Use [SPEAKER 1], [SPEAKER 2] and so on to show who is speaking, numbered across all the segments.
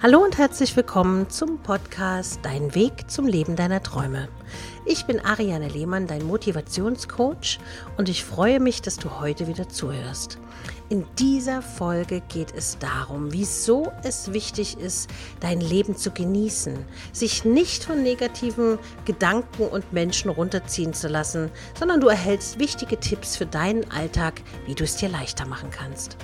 [SPEAKER 1] Hallo und herzlich willkommen zum Podcast Dein Weg zum Leben deiner Träume. Ich bin Ariane Lehmann, dein Motivationscoach und ich freue mich, dass du heute wieder zuhörst. In dieser Folge geht es darum, wieso es wichtig ist, dein Leben zu genießen, sich nicht von negativen Gedanken und Menschen runterziehen zu lassen, sondern du erhältst wichtige Tipps für deinen Alltag, wie du es dir leichter machen kannst.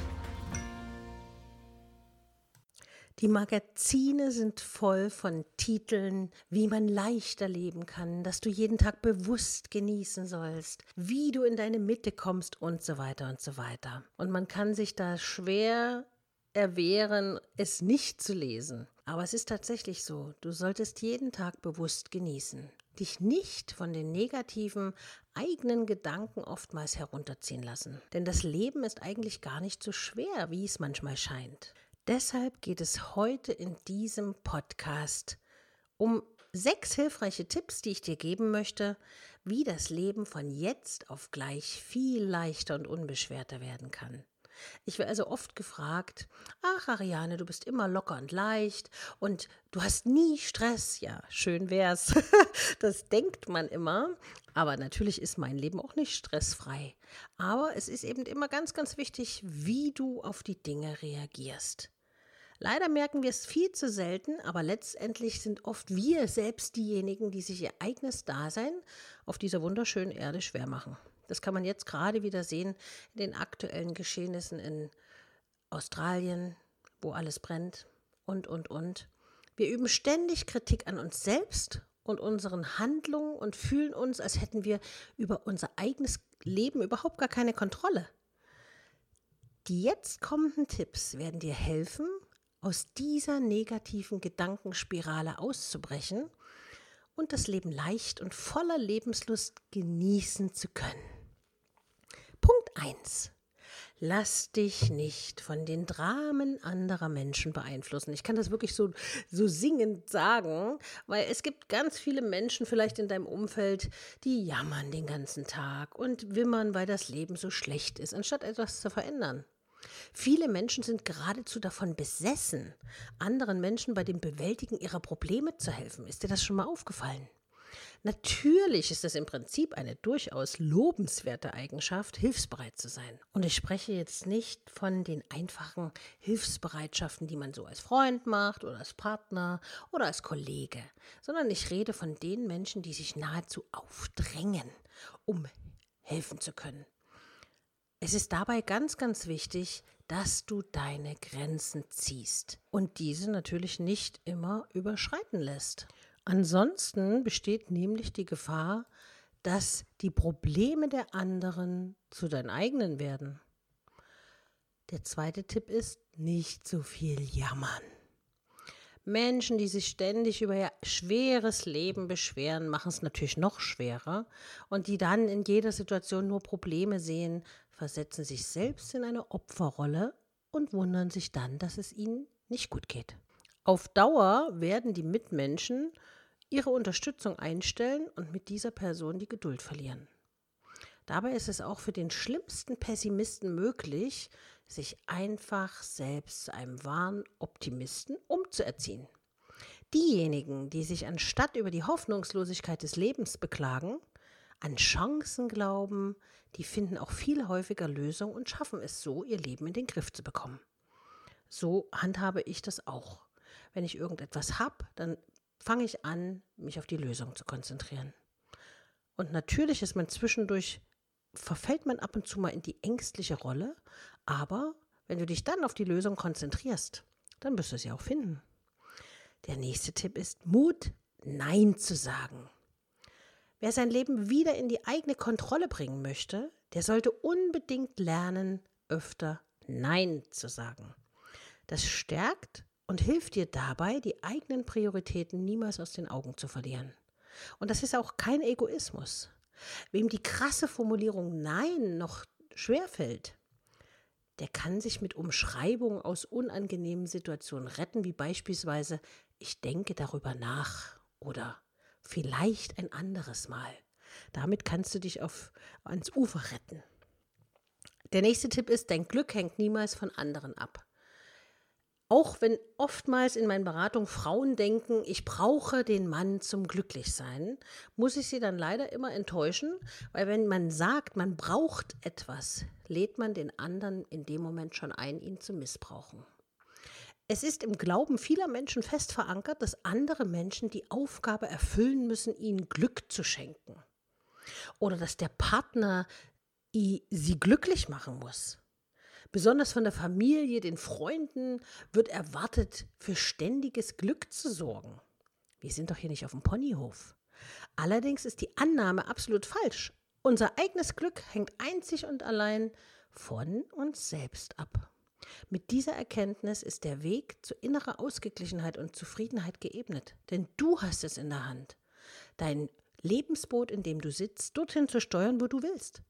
[SPEAKER 1] Die Magazine sind voll von Titeln, wie man leichter leben kann, dass du jeden Tag bewusst genießen sollst, wie du in deine Mitte kommst und so weiter und so weiter. Und man kann sich da schwer erwehren, es nicht zu lesen. Aber es ist tatsächlich so, du solltest jeden Tag bewusst genießen. Dich nicht von den negativen eigenen Gedanken oftmals herunterziehen lassen. Denn das Leben ist eigentlich gar nicht so schwer, wie es manchmal scheint. Deshalb geht es heute in diesem Podcast um sechs hilfreiche Tipps, die ich dir geben möchte, wie das Leben von jetzt auf gleich viel leichter und unbeschwerter werden kann. Ich werde also oft gefragt, ach Ariane, du bist immer locker und leicht und du hast nie Stress. Ja, schön wär's. das denkt man immer. Aber natürlich ist mein Leben auch nicht stressfrei. Aber es ist eben immer ganz, ganz wichtig, wie du auf die Dinge reagierst. Leider merken wir es viel zu selten, aber letztendlich sind oft wir selbst diejenigen, die sich ihr eigenes Dasein auf dieser wunderschönen Erde schwer machen. Das kann man jetzt gerade wieder sehen in den aktuellen Geschehnissen in Australien, wo alles brennt und, und, und. Wir üben ständig Kritik an uns selbst und unseren Handlungen und fühlen uns, als hätten wir über unser eigenes Leben überhaupt gar keine Kontrolle. Die jetzt kommenden Tipps werden dir helfen, aus dieser negativen Gedankenspirale auszubrechen und das Leben leicht und voller Lebenslust genießen zu können. Punkt 1. Lass dich nicht von den Dramen anderer Menschen beeinflussen. Ich kann das wirklich so, so singend sagen, weil es gibt ganz viele Menschen vielleicht in deinem Umfeld, die jammern den ganzen Tag und wimmern, weil das Leben so schlecht ist, anstatt etwas zu verändern. Viele Menschen sind geradezu davon besessen, anderen Menschen bei dem Bewältigen ihrer Probleme zu helfen. Ist dir das schon mal aufgefallen? Natürlich ist es im Prinzip eine durchaus lobenswerte Eigenschaft, hilfsbereit zu sein. Und ich spreche jetzt nicht von den einfachen Hilfsbereitschaften, die man so als Freund macht oder als Partner oder als Kollege, sondern ich rede von den Menschen, die sich nahezu aufdrängen, um helfen zu können. Es ist dabei ganz, ganz wichtig, dass du deine Grenzen ziehst und diese natürlich nicht immer überschreiten lässt. Ansonsten besteht nämlich die Gefahr, dass die Probleme der anderen zu deinen eigenen werden. Der zweite Tipp ist, nicht so viel jammern. Menschen, die sich ständig über ihr schweres Leben beschweren, machen es natürlich noch schwerer und die dann in jeder Situation nur Probleme sehen, versetzen sich selbst in eine Opferrolle und wundern sich dann, dass es ihnen nicht gut geht. Auf Dauer werden die Mitmenschen ihre Unterstützung einstellen und mit dieser Person die Geduld verlieren. Dabei ist es auch für den schlimmsten Pessimisten möglich, sich einfach selbst zu einem wahren Optimisten umzuerziehen. Diejenigen, die sich anstatt über die Hoffnungslosigkeit des Lebens beklagen, an Chancen glauben, die finden auch viel häufiger Lösungen und schaffen es so, ihr Leben in den Griff zu bekommen. So handhabe ich das auch. Wenn ich irgendetwas habe, dann fange ich an, mich auf die Lösung zu konzentrieren. Und natürlich ist man zwischendurch, verfällt man ab und zu mal in die ängstliche Rolle, aber wenn du dich dann auf die Lösung konzentrierst, dann wirst du sie auch finden. Der nächste Tipp ist Mut, Nein zu sagen. Wer sein Leben wieder in die eigene Kontrolle bringen möchte, der sollte unbedingt lernen, öfter Nein zu sagen. Das stärkt und hilft dir dabei, die eigenen Prioritäten niemals aus den Augen zu verlieren. Und das ist auch kein Egoismus. Wem die krasse Formulierung Nein noch schwerfällt, der kann sich mit Umschreibungen aus unangenehmen Situationen retten, wie beispielsweise ich denke darüber nach oder Vielleicht ein anderes Mal. Damit kannst du dich auf, ans Ufer retten. Der nächste Tipp ist, dein Glück hängt niemals von anderen ab. Auch wenn oftmals in meinen Beratungen Frauen denken, ich brauche den Mann zum Glücklichsein, muss ich sie dann leider immer enttäuschen, weil wenn man sagt, man braucht etwas, lädt man den anderen in dem Moment schon ein, ihn zu missbrauchen. Es ist im Glauben vieler Menschen fest verankert, dass andere Menschen die Aufgabe erfüllen müssen, ihnen Glück zu schenken. Oder dass der Partner sie glücklich machen muss. Besonders von der Familie, den Freunden wird erwartet, für ständiges Glück zu sorgen. Wir sind doch hier nicht auf dem Ponyhof. Allerdings ist die Annahme absolut falsch. Unser eigenes Glück hängt einzig und allein von uns selbst ab. Mit dieser Erkenntnis ist der Weg zu innerer Ausgeglichenheit und Zufriedenheit geebnet, denn du hast es in der Hand, dein Lebensboot, in dem du sitzt, dorthin zu steuern, wo du willst.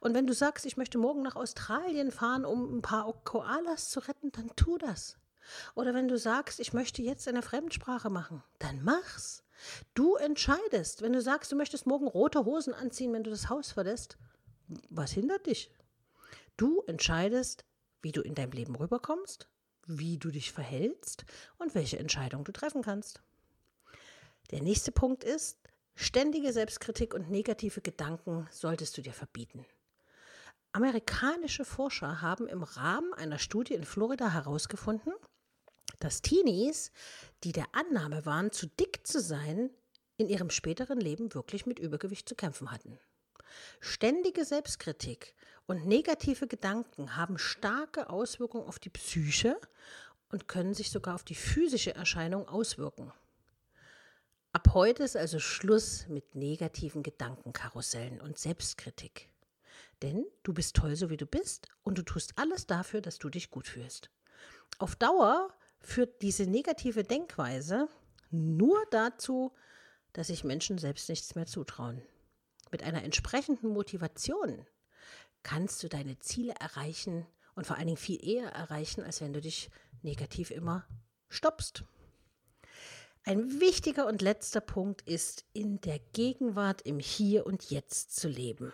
[SPEAKER 1] Und wenn du sagst, ich möchte morgen nach Australien fahren, um ein paar Koalas zu retten, dann tu das. Oder wenn du sagst, ich möchte jetzt eine Fremdsprache machen, dann mach's. Du entscheidest. Wenn du sagst, du möchtest morgen rote Hosen anziehen, wenn du das Haus verlässt, was hindert dich? Du entscheidest, wie du in deinem Leben rüberkommst, wie du dich verhältst und welche Entscheidung du treffen kannst. Der nächste Punkt ist, Ständige Selbstkritik und negative Gedanken solltest du dir verbieten. Amerikanische Forscher haben im Rahmen einer Studie in Florida herausgefunden, dass Teenies, die der Annahme waren, zu dick zu sein, in ihrem späteren Leben wirklich mit Übergewicht zu kämpfen hatten. Ständige Selbstkritik und negative Gedanken haben starke Auswirkungen auf die Psyche und können sich sogar auf die physische Erscheinung auswirken. Ab heute ist also Schluss mit negativen Gedankenkarussellen und Selbstkritik. Denn du bist toll, so wie du bist, und du tust alles dafür, dass du dich gut fühlst. Auf Dauer führt diese negative Denkweise nur dazu, dass sich Menschen selbst nichts mehr zutrauen. Mit einer entsprechenden Motivation kannst du deine Ziele erreichen und vor allen Dingen viel eher erreichen, als wenn du dich negativ immer stoppst. Ein wichtiger und letzter Punkt ist, in der Gegenwart, im Hier und Jetzt zu leben.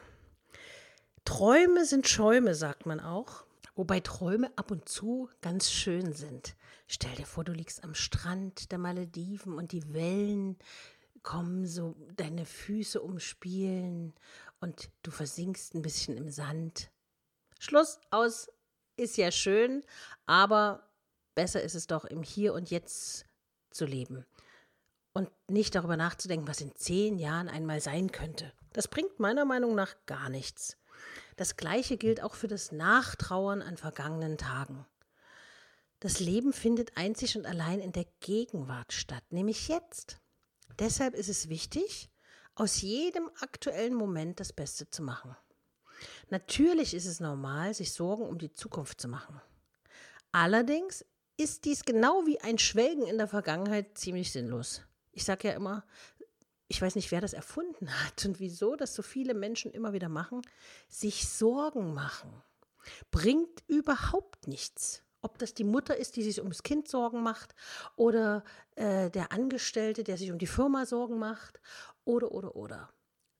[SPEAKER 1] Träume sind Schäume, sagt man auch, wobei Träume ab und zu ganz schön sind. Stell dir vor, du liegst am Strand der Malediven und die Wellen kommen so deine Füße umspielen und du versinkst ein bisschen im Sand. Schluss aus ist ja schön, aber besser ist es doch im Hier und Jetzt zu leben und nicht darüber nachzudenken, was in zehn Jahren einmal sein könnte. Das bringt meiner Meinung nach gar nichts. Das Gleiche gilt auch für das Nachtrauern an vergangenen Tagen. Das Leben findet einzig und allein in der Gegenwart statt, nämlich jetzt. Deshalb ist es wichtig, aus jedem aktuellen Moment das Beste zu machen. Natürlich ist es normal, sich Sorgen um die Zukunft zu machen. Allerdings ist dies genau wie ein Schwelgen in der Vergangenheit ziemlich sinnlos. Ich sage ja immer, ich weiß nicht, wer das erfunden hat und wieso das so viele Menschen immer wieder machen, sich Sorgen machen. Bringt überhaupt nichts. Ob das die Mutter ist, die sich ums Kind Sorgen macht, oder äh, der Angestellte, der sich um die Firma Sorgen macht, oder, oder, oder.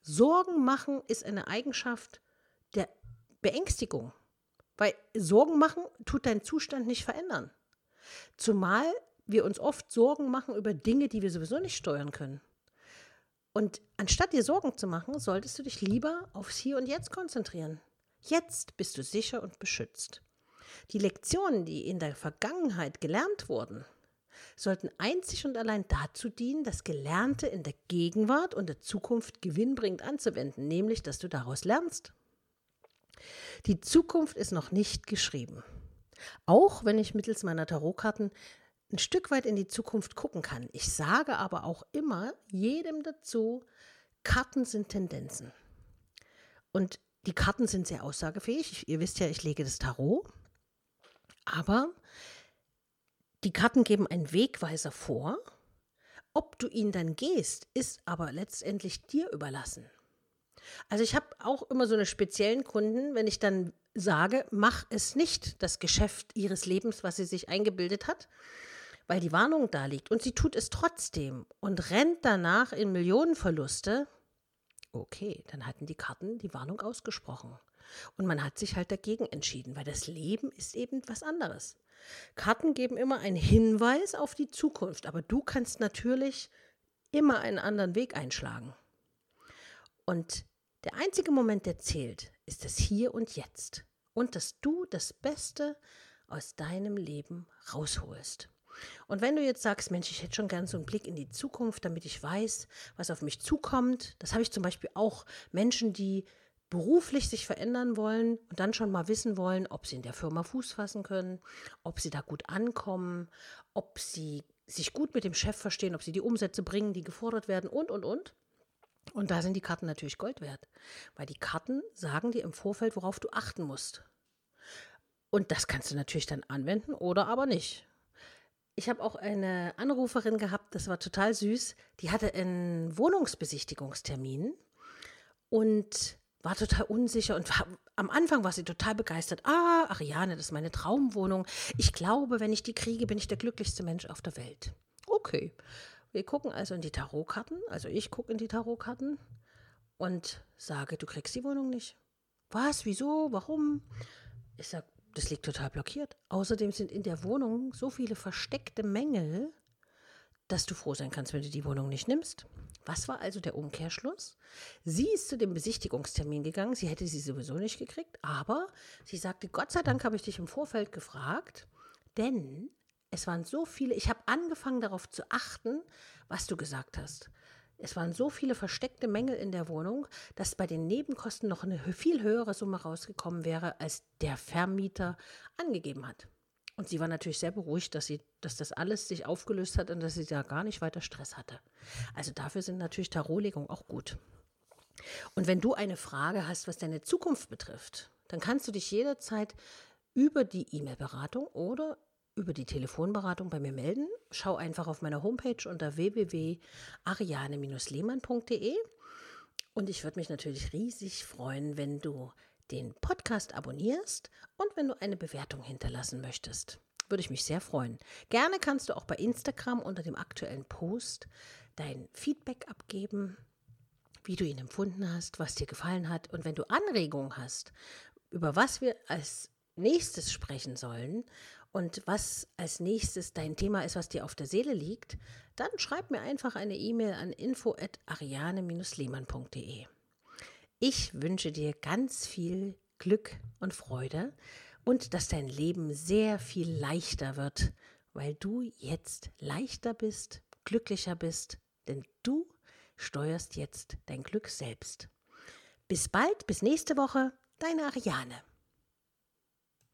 [SPEAKER 1] Sorgen machen ist eine Eigenschaft der Beängstigung. Weil Sorgen machen tut deinen Zustand nicht verändern. Zumal wir uns oft Sorgen machen über Dinge, die wir sowieso nicht steuern können. Und anstatt dir Sorgen zu machen, solltest du dich lieber aufs Hier und Jetzt konzentrieren. Jetzt bist du sicher und beschützt. Die Lektionen, die in der Vergangenheit gelernt wurden, sollten einzig und allein dazu dienen, das Gelernte in der Gegenwart und der Zukunft gewinnbringend anzuwenden, nämlich dass du daraus lernst. Die Zukunft ist noch nicht geschrieben. Auch wenn ich mittels meiner Tarotkarten ein Stück weit in die Zukunft gucken kann. Ich sage aber auch immer jedem dazu, Karten sind Tendenzen. Und die Karten sind sehr aussagefähig. Ihr wisst ja, ich lege das Tarot. Aber die Karten geben einen Wegweiser vor. Ob du ihn dann gehst, ist aber letztendlich dir überlassen. Also ich habe auch immer so eine speziellen Kunden, wenn ich dann sage, mach es nicht, das Geschäft ihres Lebens, was sie sich eingebildet hat, weil die Warnung da liegt und sie tut es trotzdem und rennt danach in Millionenverluste, okay, dann hatten die Karten die Warnung ausgesprochen. Und man hat sich halt dagegen entschieden, weil das Leben ist eben was anderes. Karten geben immer einen Hinweis auf die Zukunft, aber du kannst natürlich immer einen anderen Weg einschlagen. Und der einzige Moment, der zählt, ist das Hier und Jetzt. Und dass du das Beste aus deinem Leben rausholst. Und wenn du jetzt sagst, Mensch, ich hätte schon gern so einen Blick in die Zukunft, damit ich weiß, was auf mich zukommt. Das habe ich zum Beispiel auch Menschen, die beruflich sich verändern wollen und dann schon mal wissen wollen, ob sie in der Firma Fuß fassen können, ob sie da gut ankommen, ob sie sich gut mit dem Chef verstehen, ob sie die Umsätze bringen, die gefordert werden und, und, und. Und da sind die Karten natürlich Gold wert, weil die Karten sagen dir im Vorfeld, worauf du achten musst. Und das kannst du natürlich dann anwenden oder aber nicht. Ich habe auch eine Anruferin gehabt, das war total süß. Die hatte einen Wohnungsbesichtigungstermin und war total unsicher und war, am Anfang war sie total begeistert. Ah, Ariane, das ist meine Traumwohnung. Ich glaube, wenn ich die kriege, bin ich der glücklichste Mensch auf der Welt. Okay. Wir gucken also in die Tarotkarten, also ich gucke in die Tarotkarten und sage, du kriegst die Wohnung nicht. Was? Wieso? Warum? Ich sage, das liegt total blockiert. Außerdem sind in der Wohnung so viele versteckte Mängel, dass du froh sein kannst, wenn du die Wohnung nicht nimmst. Was war also der Umkehrschluss? Sie ist zu dem Besichtigungstermin gegangen. Sie hätte sie sowieso nicht gekriegt, aber sie sagte, Gott sei Dank habe ich dich im Vorfeld gefragt, denn es waren so viele, ich habe angefangen darauf zu achten, was du gesagt hast. Es waren so viele versteckte Mängel in der Wohnung, dass bei den Nebenkosten noch eine viel höhere Summe rausgekommen wäre, als der Vermieter angegeben hat. Und sie war natürlich sehr beruhigt, dass, sie, dass das alles sich aufgelöst hat und dass sie da gar nicht weiter Stress hatte. Also dafür sind natürlich Tarotlegungen auch gut. Und wenn du eine Frage hast, was deine Zukunft betrifft, dann kannst du dich jederzeit über die E-Mail-Beratung oder über die Telefonberatung bei mir melden. Schau einfach auf meiner Homepage unter www.ariane-lehmann.de und ich würde mich natürlich riesig freuen, wenn du den Podcast abonnierst und wenn du eine Bewertung hinterlassen möchtest. Würde ich mich sehr freuen. Gerne kannst du auch bei Instagram unter dem aktuellen Post dein Feedback abgeben, wie du ihn empfunden hast, was dir gefallen hat. Und wenn du Anregungen hast, über was wir als nächstes sprechen sollen und was als nächstes dein Thema ist, was dir auf der Seele liegt, dann schreib mir einfach eine E-Mail an info@ariane-lehmann.de. Ich wünsche dir ganz viel Glück und Freude und dass dein Leben sehr viel leichter wird, weil du jetzt leichter bist, glücklicher bist, denn du steuerst jetzt dein Glück selbst. Bis bald, bis nächste Woche, deine Ariane.